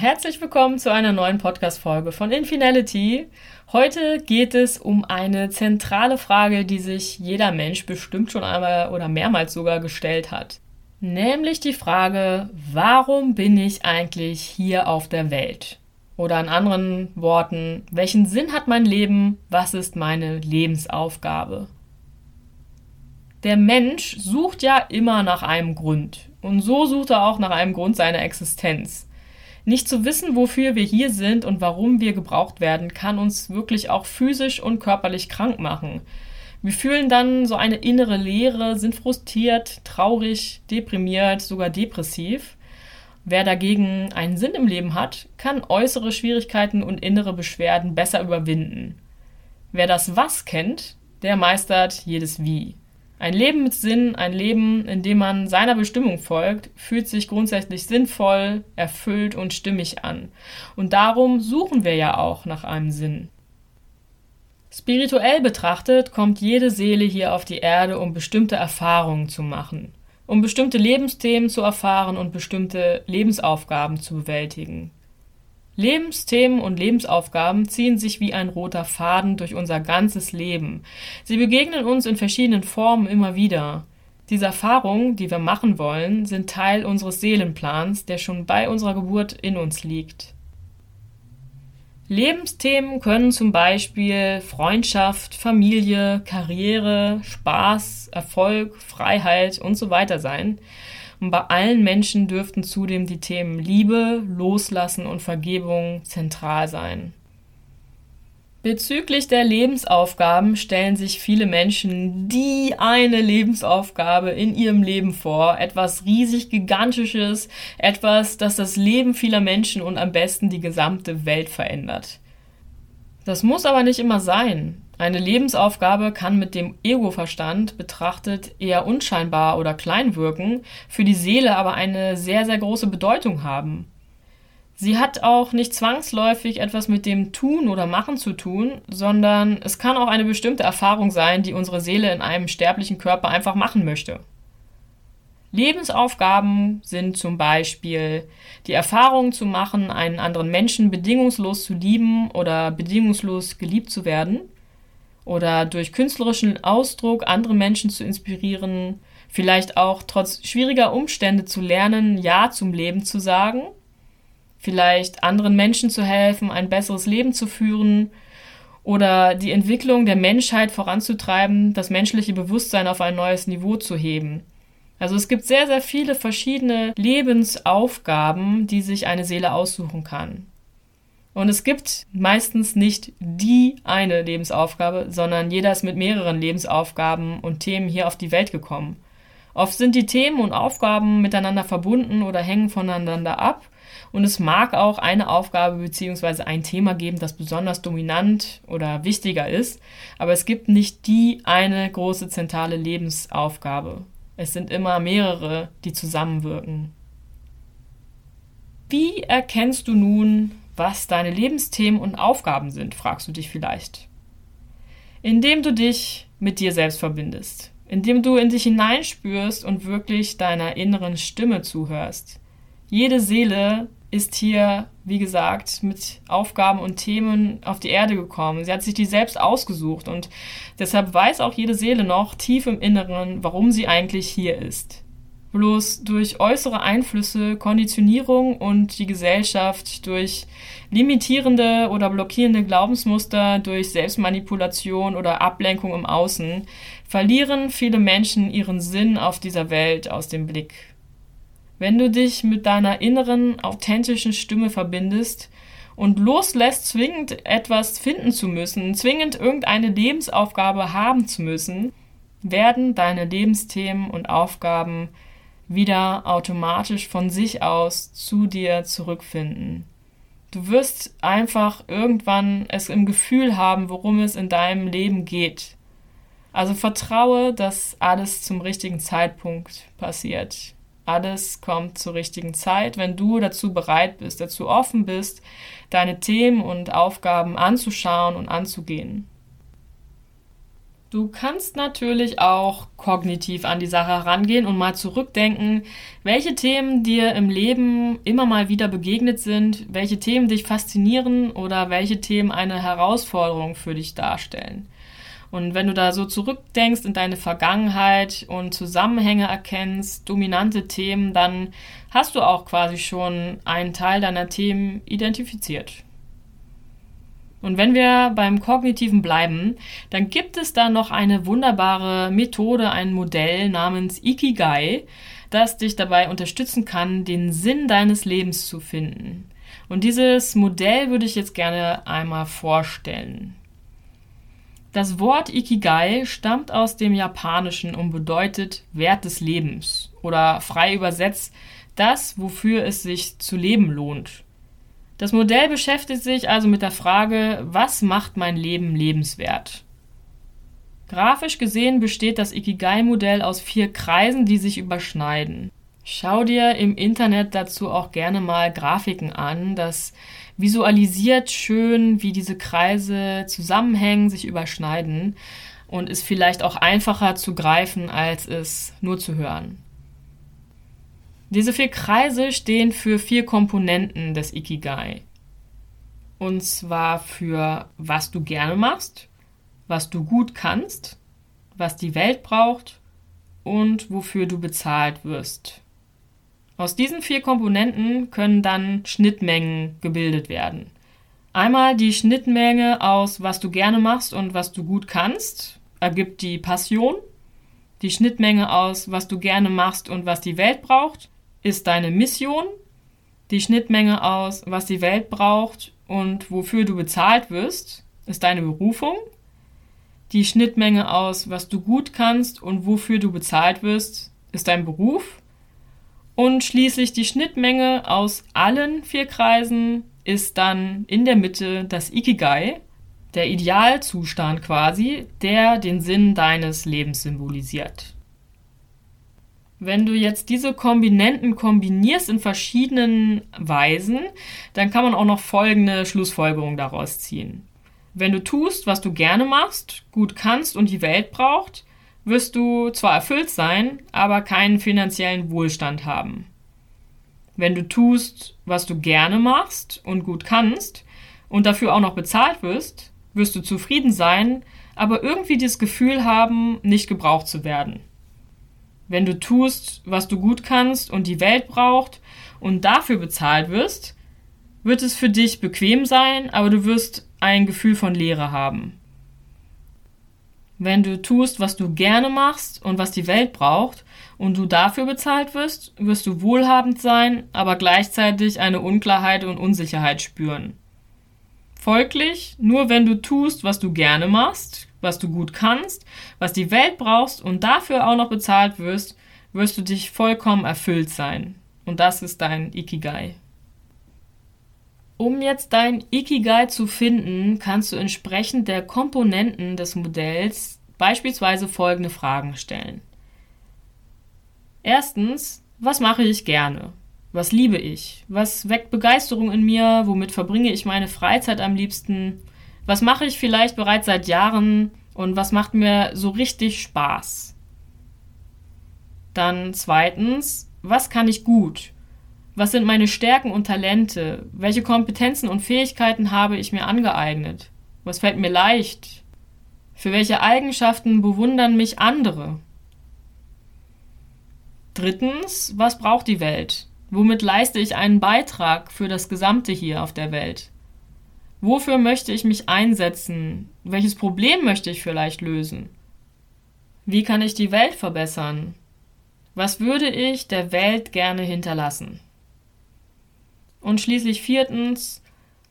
herzlich willkommen zu einer neuen Podcast-Folge von Infinality. Heute geht es um eine zentrale Frage, die sich jeder Mensch bestimmt schon einmal oder mehrmals sogar gestellt hat. Nämlich die Frage, warum bin ich eigentlich hier auf der Welt? Oder in anderen Worten, welchen Sinn hat mein Leben? Was ist meine Lebensaufgabe? Der Mensch sucht ja immer nach einem Grund. Und so sucht er auch nach einem Grund seiner Existenz. Nicht zu wissen, wofür wir hier sind und warum wir gebraucht werden, kann uns wirklich auch physisch und körperlich krank machen. Wir fühlen dann so eine innere Leere, sind frustriert, traurig, deprimiert, sogar depressiv. Wer dagegen einen Sinn im Leben hat, kann äußere Schwierigkeiten und innere Beschwerden besser überwinden. Wer das Was kennt, der meistert jedes Wie. Ein Leben mit Sinn, ein Leben, in dem man seiner Bestimmung folgt, fühlt sich grundsätzlich sinnvoll, erfüllt und stimmig an. Und darum suchen wir ja auch nach einem Sinn. Spirituell betrachtet kommt jede Seele hier auf die Erde, um bestimmte Erfahrungen zu machen, um bestimmte Lebensthemen zu erfahren und bestimmte Lebensaufgaben zu bewältigen. Lebensthemen und Lebensaufgaben ziehen sich wie ein roter Faden durch unser ganzes Leben. Sie begegnen uns in verschiedenen Formen immer wieder. Diese Erfahrungen, die wir machen wollen, sind Teil unseres Seelenplans, der schon bei unserer Geburt in uns liegt. Lebensthemen können zum Beispiel Freundschaft, Familie, Karriere, Spaß, Erfolg, Freiheit und so weiter sein. Und bei allen Menschen dürften zudem die Themen Liebe, Loslassen und Vergebung zentral sein. Bezüglich der Lebensaufgaben stellen sich viele Menschen die eine Lebensaufgabe in ihrem Leben vor, etwas riesig gigantisches, etwas, das das Leben vieler Menschen und am besten die gesamte Welt verändert. Das muss aber nicht immer sein. Eine Lebensaufgabe kann mit dem Ego-Verstand betrachtet eher unscheinbar oder klein wirken, für die Seele aber eine sehr, sehr große Bedeutung haben. Sie hat auch nicht zwangsläufig etwas mit dem Tun oder Machen zu tun, sondern es kann auch eine bestimmte Erfahrung sein, die unsere Seele in einem sterblichen Körper einfach machen möchte. Lebensaufgaben sind zum Beispiel die Erfahrung zu machen, einen anderen Menschen bedingungslos zu lieben oder bedingungslos geliebt zu werden – oder durch künstlerischen Ausdruck andere Menschen zu inspirieren, vielleicht auch trotz schwieriger Umstände zu lernen, Ja zum Leben zu sagen, vielleicht anderen Menschen zu helfen, ein besseres Leben zu führen oder die Entwicklung der Menschheit voranzutreiben, das menschliche Bewusstsein auf ein neues Niveau zu heben. Also es gibt sehr, sehr viele verschiedene Lebensaufgaben, die sich eine Seele aussuchen kann. Und es gibt meistens nicht die eine Lebensaufgabe, sondern jeder ist mit mehreren Lebensaufgaben und Themen hier auf die Welt gekommen. Oft sind die Themen und Aufgaben miteinander verbunden oder hängen voneinander ab. Und es mag auch eine Aufgabe bzw. ein Thema geben, das besonders dominant oder wichtiger ist. Aber es gibt nicht die eine große zentrale Lebensaufgabe. Es sind immer mehrere, die zusammenwirken. Wie erkennst du nun, was deine Lebensthemen und Aufgaben sind, fragst du dich vielleicht. Indem du dich mit dir selbst verbindest, indem du in dich hineinspürst und wirklich deiner inneren Stimme zuhörst. Jede Seele ist hier, wie gesagt, mit Aufgaben und Themen auf die Erde gekommen. Sie hat sich die selbst ausgesucht und deshalb weiß auch jede Seele noch tief im Inneren, warum sie eigentlich hier ist. Bloß durch äußere Einflüsse, Konditionierung und die Gesellschaft, durch limitierende oder blockierende Glaubensmuster, durch Selbstmanipulation oder Ablenkung im Außen, verlieren viele Menschen ihren Sinn auf dieser Welt aus dem Blick. Wenn du dich mit deiner inneren, authentischen Stimme verbindest und loslässt, zwingend etwas finden zu müssen, zwingend irgendeine Lebensaufgabe haben zu müssen, werden deine Lebensthemen und Aufgaben wieder automatisch von sich aus zu dir zurückfinden. Du wirst einfach irgendwann es im Gefühl haben, worum es in deinem Leben geht. Also vertraue, dass alles zum richtigen Zeitpunkt passiert. Alles kommt zur richtigen Zeit, wenn du dazu bereit bist, dazu offen bist, deine Themen und Aufgaben anzuschauen und anzugehen. Du kannst natürlich auch kognitiv an die Sache herangehen und mal zurückdenken, welche Themen dir im Leben immer mal wieder begegnet sind, welche Themen dich faszinieren oder welche Themen eine Herausforderung für dich darstellen. Und wenn du da so zurückdenkst in deine Vergangenheit und Zusammenhänge erkennst, dominante Themen, dann hast du auch quasi schon einen Teil deiner Themen identifiziert. Und wenn wir beim Kognitiven bleiben, dann gibt es da noch eine wunderbare Methode, ein Modell namens Ikigai, das dich dabei unterstützen kann, den Sinn deines Lebens zu finden. Und dieses Modell würde ich jetzt gerne einmal vorstellen. Das Wort Ikigai stammt aus dem Japanischen und bedeutet Wert des Lebens oder frei übersetzt das, wofür es sich zu leben lohnt. Das Modell beschäftigt sich also mit der Frage, was macht mein Leben lebenswert? Grafisch gesehen besteht das Ikigai-Modell aus vier Kreisen, die sich überschneiden. Schau dir im Internet dazu auch gerne mal Grafiken an. Das visualisiert schön, wie diese Kreise zusammenhängen, sich überschneiden und ist vielleicht auch einfacher zu greifen, als es nur zu hören. Diese vier Kreise stehen für vier Komponenten des Ikigai. Und zwar für was du gerne machst, was du gut kannst, was die Welt braucht und wofür du bezahlt wirst. Aus diesen vier Komponenten können dann Schnittmengen gebildet werden. Einmal die Schnittmenge aus was du gerne machst und was du gut kannst, ergibt die Passion. Die Schnittmenge aus was du gerne machst und was die Welt braucht, ist deine Mission, die Schnittmenge aus, was die Welt braucht und wofür du bezahlt wirst, ist deine Berufung. Die Schnittmenge aus, was du gut kannst und wofür du bezahlt wirst, ist dein Beruf. Und schließlich die Schnittmenge aus allen vier Kreisen ist dann in der Mitte das Ikigai, der Idealzustand quasi, der den Sinn deines Lebens symbolisiert. Wenn du jetzt diese Kombinenten kombinierst in verschiedenen Weisen, dann kann man auch noch folgende Schlussfolgerung daraus ziehen. Wenn du tust, was du gerne machst, gut kannst und die Welt braucht, wirst du zwar erfüllt sein, aber keinen finanziellen Wohlstand haben. Wenn du tust, was du gerne machst und gut kannst und dafür auch noch bezahlt wirst, wirst du zufrieden sein, aber irgendwie das Gefühl haben, nicht gebraucht zu werden wenn du tust, was du gut kannst und die Welt braucht und dafür bezahlt wirst, wird es für dich bequem sein, aber du wirst ein Gefühl von Leere haben. Wenn du tust, was du gerne machst und was die Welt braucht und du dafür bezahlt wirst, wirst du wohlhabend sein, aber gleichzeitig eine Unklarheit und Unsicherheit spüren. Folglich, nur wenn du tust, was du gerne machst, was du gut kannst, was die Welt brauchst und dafür auch noch bezahlt wirst, wirst du dich vollkommen erfüllt sein. Und das ist dein Ikigai. Um jetzt dein Ikigai zu finden, kannst du entsprechend der Komponenten des Modells beispielsweise folgende Fragen stellen. Erstens, was mache ich gerne? Was liebe ich? Was weckt Begeisterung in mir? Womit verbringe ich meine Freizeit am liebsten? Was mache ich vielleicht bereits seit Jahren und was macht mir so richtig Spaß? Dann zweitens, was kann ich gut? Was sind meine Stärken und Talente? Welche Kompetenzen und Fähigkeiten habe ich mir angeeignet? Was fällt mir leicht? Für welche Eigenschaften bewundern mich andere? Drittens, was braucht die Welt? Womit leiste ich einen Beitrag für das Gesamte hier auf der Welt? Wofür möchte ich mich einsetzen? Welches Problem möchte ich vielleicht lösen? Wie kann ich die Welt verbessern? Was würde ich der Welt gerne hinterlassen? Und schließlich viertens,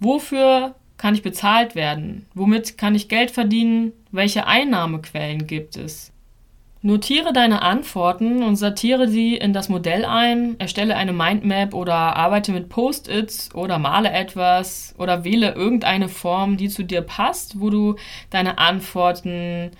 wofür kann ich bezahlt werden? Womit kann ich Geld verdienen? Welche Einnahmequellen gibt es? Notiere deine Antworten und sortiere sie in das Modell ein, erstelle eine Mindmap oder arbeite mit Post-its oder male etwas oder wähle irgendeine Form, die zu dir passt, wo du deine Antworten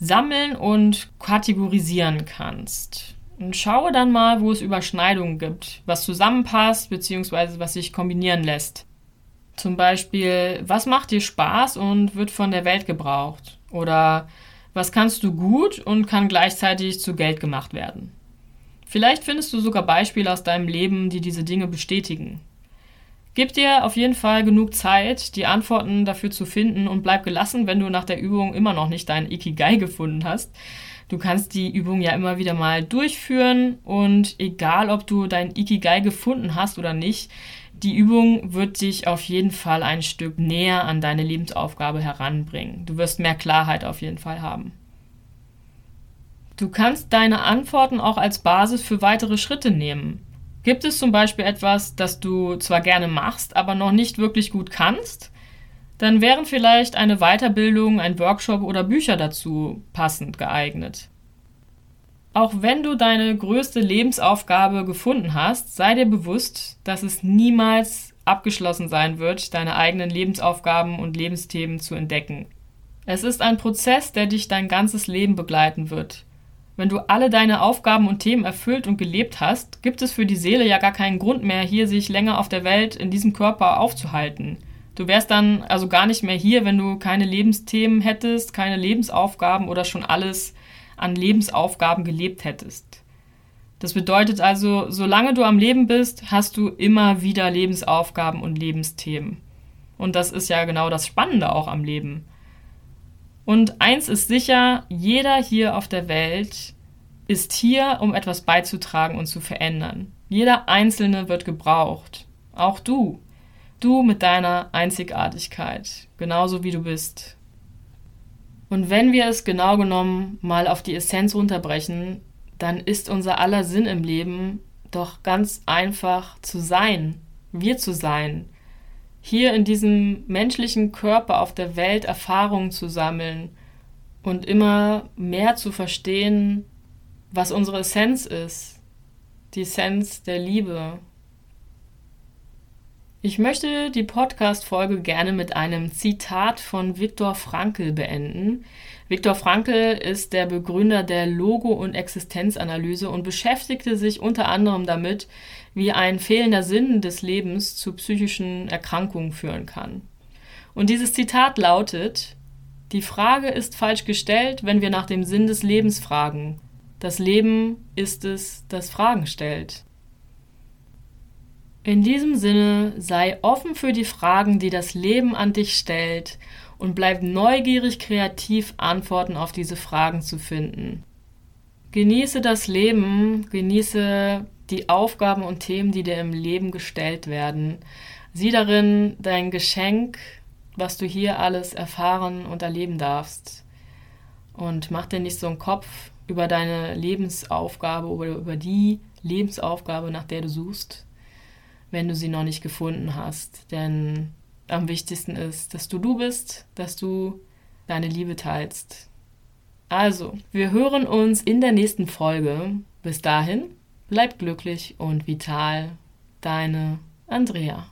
sammeln und kategorisieren kannst. Und schaue dann mal, wo es Überschneidungen gibt, was zusammenpasst bzw. was sich kombinieren lässt. Zum Beispiel, was macht dir Spaß und wird von der Welt gebraucht? Oder Was kannst du gut und kann gleichzeitig zu Geld gemacht werden? Vielleicht findest du sogar Beispiele aus deinem Leben, die diese Dinge bestätigen. Gib dir auf jeden Fall genug Zeit, die Antworten dafür zu finden und bleib gelassen, wenn du nach der Übung immer noch nicht dein Ikigai gefunden hast. Du kannst die Übung ja immer wieder mal durchführen und egal, ob du dein Ikigai gefunden hast oder nicht, die Übung wird dich auf jeden Fall ein Stück näher an deine Lebensaufgabe heranbringen. Du wirst mehr Klarheit auf jeden Fall haben. Du kannst deine Antworten auch als Basis für weitere Schritte nehmen. Gibt es zum Beispiel etwas, das du zwar gerne machst, aber noch nicht wirklich gut kannst? Dann wären vielleicht eine Weiterbildung, ein Workshop oder Bücher dazu passend geeignet. Auch wenn du deine größte Lebensaufgabe gefunden hast, sei dir bewusst, dass es niemals abgeschlossen sein wird, deine eigenen Lebensaufgaben und Lebensthemen zu entdecken. Es ist ein Prozess, der dich dein ganzes Leben begleiten wird. Wenn du alle deine Aufgaben und Themen erfüllt und gelebt hast, gibt es für die Seele ja gar keinen Grund mehr, hier sich länger auf der Welt in diesem Körper aufzuhalten. Du wärst dann also gar nicht mehr hier, wenn du keine Lebensthemen hättest, keine Lebensaufgaben oder schon alles an Lebensaufgaben gelebt hättest. Das bedeutet also, solange du am Leben bist, hast du immer wieder Lebensaufgaben und Lebensthemen. Und das ist ja genau das Spannende auch am Leben. Und eins ist sicher, jeder hier auf der Welt ist hier, um etwas beizutragen und zu verändern. Jeder Einzelne wird gebraucht. Auch du. Du mit deiner Einzigartigkeit. Genauso wie du bist. Und wenn wir es genau genommen mal auf die Essenz runterbrechen, dann ist unser aller Sinn im Leben doch ganz einfach zu sein, wir zu sein, hier in diesem menschlichen Körper auf der Welt Erfahrungen zu sammeln und immer mehr zu verstehen, was unsere Essenz ist, die Essenz der Liebe. Ich möchte die Podcast-Folge gerne mit einem Zitat von Viktor Frankl beenden. Viktor Frankl ist der Begründer der Logo- und Existenzanalyse und beschäftigte sich unter anderem damit, wie ein fehlender Sinn des Lebens zu psychischen Erkrankungen führen kann. Und dieses Zitat lautet, die Frage ist falsch gestellt, wenn wir nach dem Sinn des Lebens fragen. Das Leben ist es, das Fragen stellt. In diesem Sinne sei offen für die Fragen, die das Leben an dich stellt und bleib neugierig kreativ Antworten auf diese Fragen zu finden. Genieße das Leben, genieße die Aufgaben und Themen, die dir im Leben gestellt werden. Sieh darin dein Geschenk, was du hier alles erfahren und erleben darfst. Und mach dir nicht so einen Kopf über deine Lebensaufgabe oder über die Lebensaufgabe, nach der du suchst, wenn du sie noch nicht gefunden hast. Denn am wichtigsten ist, dass du du bist, dass du deine Liebe teilst. Also, wir hören uns in der nächsten Folge. Bis dahin Bleib glücklich und vital. Deine Andrea.